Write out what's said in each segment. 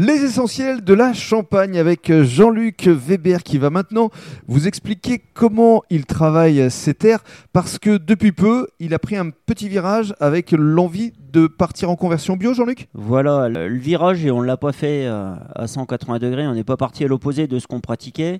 Les essentiels de la Champagne avec Jean-Luc Weber qui va maintenant vous expliquer comment il travaille ses terres parce que depuis peu, il a pris un petit virage avec l'envie de partir en conversion bio, Jean-Luc? Voilà, le, virage, et on ne l'a pas fait euh, à 180 degrés, on n'est pas parti à l'opposé de ce qu'on pratiquait.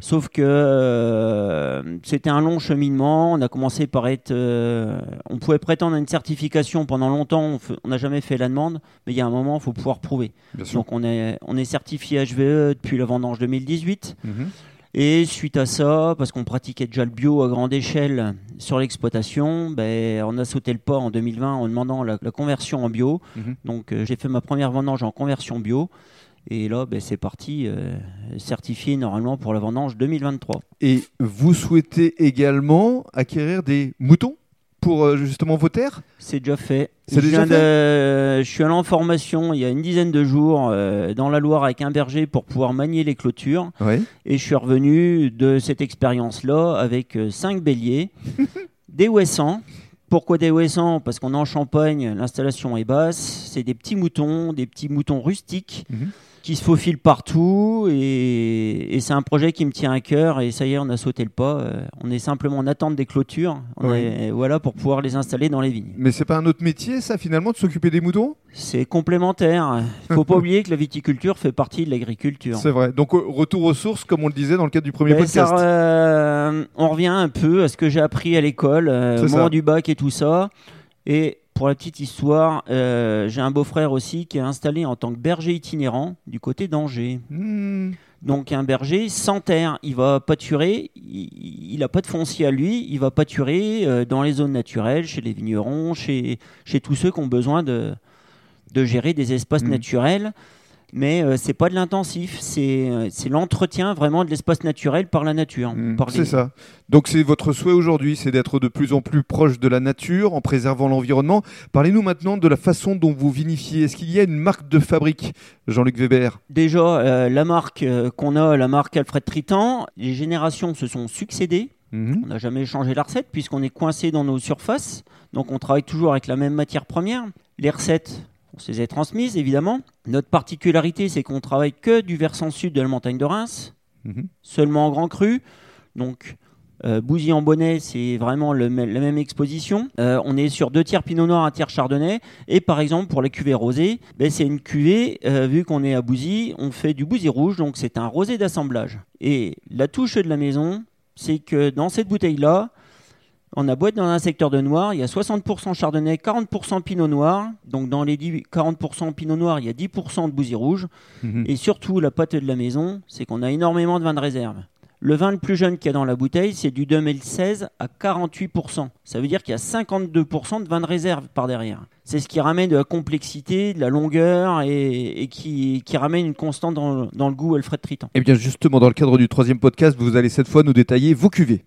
Sauf que euh, c'était un long cheminement. On a commencé par être. euh, on pouvait prétendre à une certification pendant longtemps. On n'a jamais fait la demande. Mais il y a un moment, il faut pouvoir prouver. Bien Donc on est, on est certifié HVE depuis la vendange 2018. Mhm. Et suite à ça, parce qu'on pratiquait déjà le bio à grande échelle sur l'exploitation, ben, on a sauté le pas en 2020 en demandant la, la conversion en bio. Mhm. Donc euh, j'ai fait ma première vendange en conversion bio. Et là, ben, c'est parti, euh, certifié normalement pour la vendange 2023. Et vous souhaitez également acquérir des moutons pour euh, justement vos terres? C'est déjà fait. Je, déjà viens de- je suis allé en formation il y a une dizaine de jours euh, dans la Loire avec un berger pour pouvoir manier les clôtures. Oui. Et je suis revenu de cette expérience-là avec cinq béliers, des ouessants. Pourquoi des ouessants Parce qu'on est en Champagne, l'installation est basse. C'est des petits moutons, des petits moutons rustiques Mhm. Qui se faufilent partout. Et, et c'est un projet qui me tient à cœur. Et ça y est, on a sauté le pas. Euh, on est simplement en attente des clôtures. On Oui. est- voilà pour pouvoir les installer dans les vignes. Mais c'est pas un autre métier, ça, finalement, de s'occuper des moutons? C'est complémentaire. Il faut pas oublier que la viticulture fait partie de l'agriculture. C'est vrai. Donc, euh, retour aux sources, comme on le disait dans le cadre du premier Ben, podcast. ça, euh, on revient un peu à ce que j'ai appris à l'école, euh, au ça. moment du bac et tout ça. Et pour la petite histoire, euh, j'ai un beau-frère aussi qui est installé en tant que berger itinérant du côté d'Angers. Hmm. Donc un berger sans terre, il va pâturer, il n'a pas de foncier à lui, il va pâturer euh, dans les zones naturelles, chez les vignerons, chez, chez tous ceux qui ont besoin de, de gérer des espaces Mhm. naturels. Mais euh, c'est pas de l'intensif, c'est euh, c'est l'entretien vraiment de l'espace naturel par la nature. Par C'est les- ça. Donc c'est votre souhait aujourd'hui, c'est d'être de plus en plus proche de la nature en préservant l'environnement. Parlez-nous maintenant de la façon dont vous vinifiez. Est-ce qu'il y a une marque de fabrique, Jean-Luc Weber? Déjà, euh, la marque euh, qu'on a, la marque Alfred Tritan, les générations se sont succédées. Mhm. On n'a jamais changé la recette puisqu'on est coincé dans nos surfaces. Donc on travaille toujours avec la même matière première. Les recettes, on se les a transmises évidemment. Notre particularité, c'est qu'on travaille que du versant sud de la montagne de Reims, Mhm. seulement en grand cru. Donc euh, Bouzy en bonnet, c'est vraiment le la même exposition. Euh, on est sur deux tiers pinot noir, un tiers chardonnay. Et par exemple, pour la cuvée rosée, ben, c'est une cuvée, euh, vu qu'on est à Bouzy, on fait du Bouzy rouge, donc c'est un rosé d'assemblage. Et la touche de la maison, c'est que dans cette bouteille-là, on a beau être dans un secteur de noir, il y a 60% chardonnay, 40% pinot noir. Donc dans les 10 40% pinot noir, il y a 10% de Bouzy rouge. Mhm. Et surtout, la pâte de la maison, c'est qu'on a énormément de vin de réserve. Le vin le plus jeune qu'il y a dans la bouteille, c'est du 2016 à 48%. Ça veut dire qu'il y a 52% de vin de réserve par derrière. C'est ce qui ramène de la complexité, de la longueur et, et qui, qui ramène une constante dans, dans le goût Alfred Tritan. Eh bien justement, dans le cadre du troisième podcast, vous allez cette fois nous détailler vos cuvées.